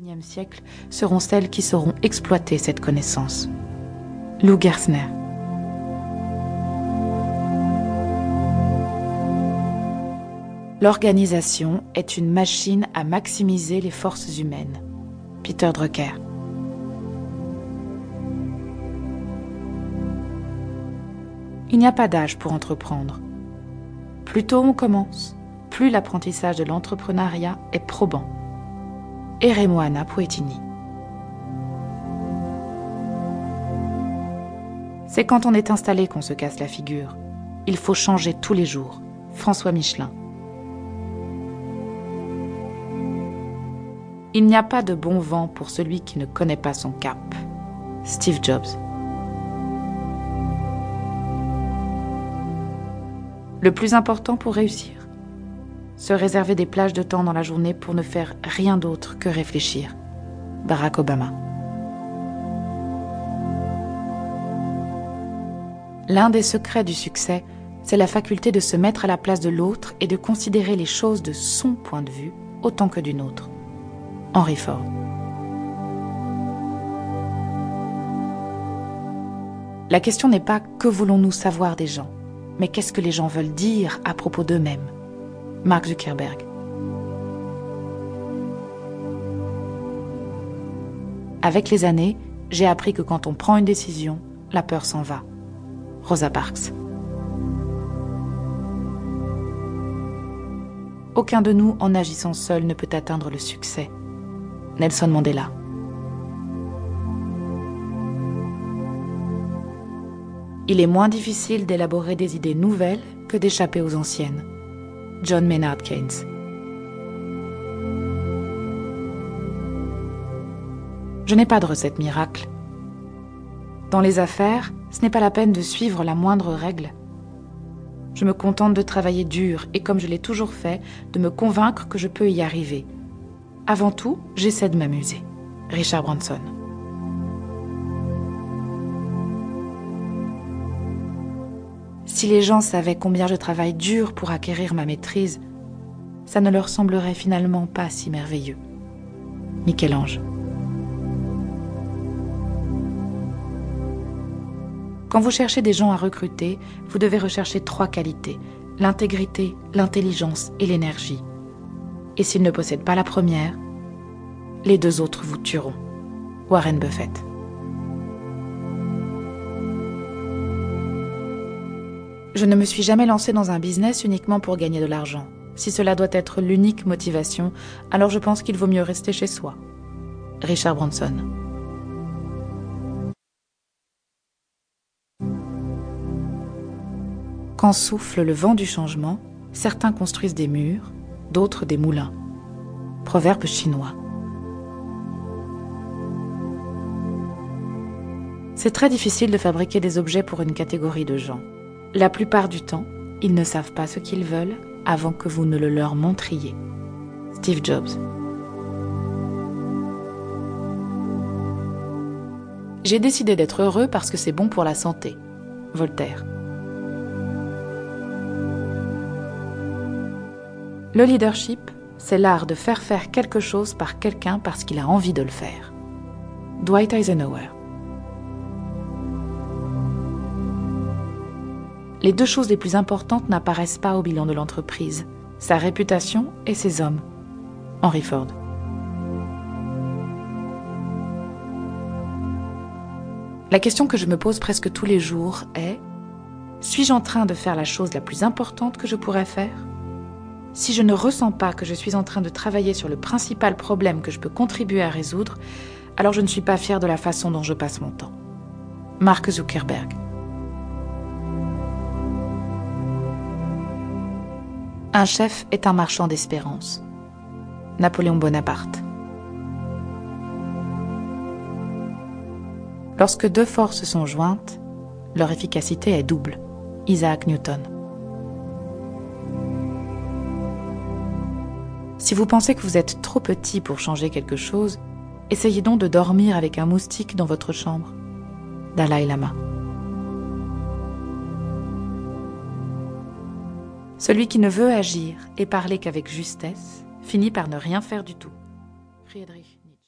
XXIe siècle seront celles qui sauront exploiter cette connaissance. Lou Gersner. L'organisation est une machine à maximiser les forces humaines. Peter Drucker. Il n'y a pas d'âge pour entreprendre. Plus tôt on commence, plus l'apprentissage de l'entrepreneuriat est probant. Eremoana Poetini. C'est quand on est installé qu'on se casse la figure. Il faut changer tous les jours. François Michelin. Il n'y a pas de bon vent pour celui qui ne connaît pas son cap. Steve Jobs. Le plus important pour réussir Se réserver des plages de temps dans la journée pour ne faire rien d'autre que réfléchir. Barack Obama. L'un des secrets du succès, c'est la faculté de se mettre à la place de l'autre et de considérer les choses de son point de vue autant que d'une autre. Henry Ford. La question n'est pas que voulons-nous savoir des gens, mais qu'est-ce que les gens veulent dire à propos d'eux-mêmes. Mark Zuckerberg. Avec les années, j'ai appris que quand on prend une décision, la peur s'en va. Rosa Parks. Aucun de nous, en agissant seul, ne peut atteindre le succès. Nelson Mandela. Il est moins difficile d'élaborer des idées nouvelles que d'échapper aux anciennes. John Maynard Keynes. Je n'ai pas de recette miracle. Dans les affaires, ce n'est pas la peine de suivre la moindre règle. Je me contente de travailler dur et, comme je l'ai toujours fait, de me convaincre que je peux y arriver avant tout, j'essaie de m'amuser. Richard Branson. Si les gens savaient combien je travaille dur pour acquérir ma maîtrise, ça ne leur semblerait finalement pas si merveilleux. Michel-Ange. Quand vous cherchez des gens à recruter, vous devez rechercher trois qualités l'intégrité, l'intelligence et l'énergie. Et s'ils ne possèdent pas la première, les deux autres vous tueront. Warren Buffett. Je ne me suis jamais lancé dans un business uniquement pour gagner de l'argent. Si cela doit être l'unique motivation, alors je pense qu'il vaut mieux rester chez soi. Richard Branson. Quand souffle le vent du changement, certains construisent des murs, d'autres des moulins. Proverbe chinois. C'est très difficile de fabriquer des objets pour une catégorie de gens. La plupart du temps, ils ne savent pas ce qu'ils veulent avant que vous ne le leur montriez. Steve Jobs. J'ai décidé d'être heureux parce que c'est bon pour la santé. Voltaire. Le leadership, c'est l'art de faire faire quelque chose par quelqu'un parce qu'il a envie de le faire. Dwight Eisenhower. Les deux choses les plus importantes n'apparaissent pas au bilan de l'entreprise, sa réputation et ses hommes. Henry Ford. La question que je me pose presque tous les jours est suis-je en train de faire la chose la plus importante que je pourrais faire? Si je ne ressens pas que je suis en train de travailler sur le principal problème que je peux contribuer à résoudre, alors je ne suis pas fier de la façon dont je passe mon temps. Mark Zuckerberg. Un chef est un marchand d'espérance. Napoléon Bonaparte. Lorsque deux forces sont jointes, leur efficacité est double. Isaac Newton. Si vous pensez que vous êtes trop petit pour changer quelque chose, essayez donc de dormir avec un moustique dans votre chambre. Dalai Lama. Celui qui ne veut agir et parler qu'avec justesse finit par ne rien faire du tout.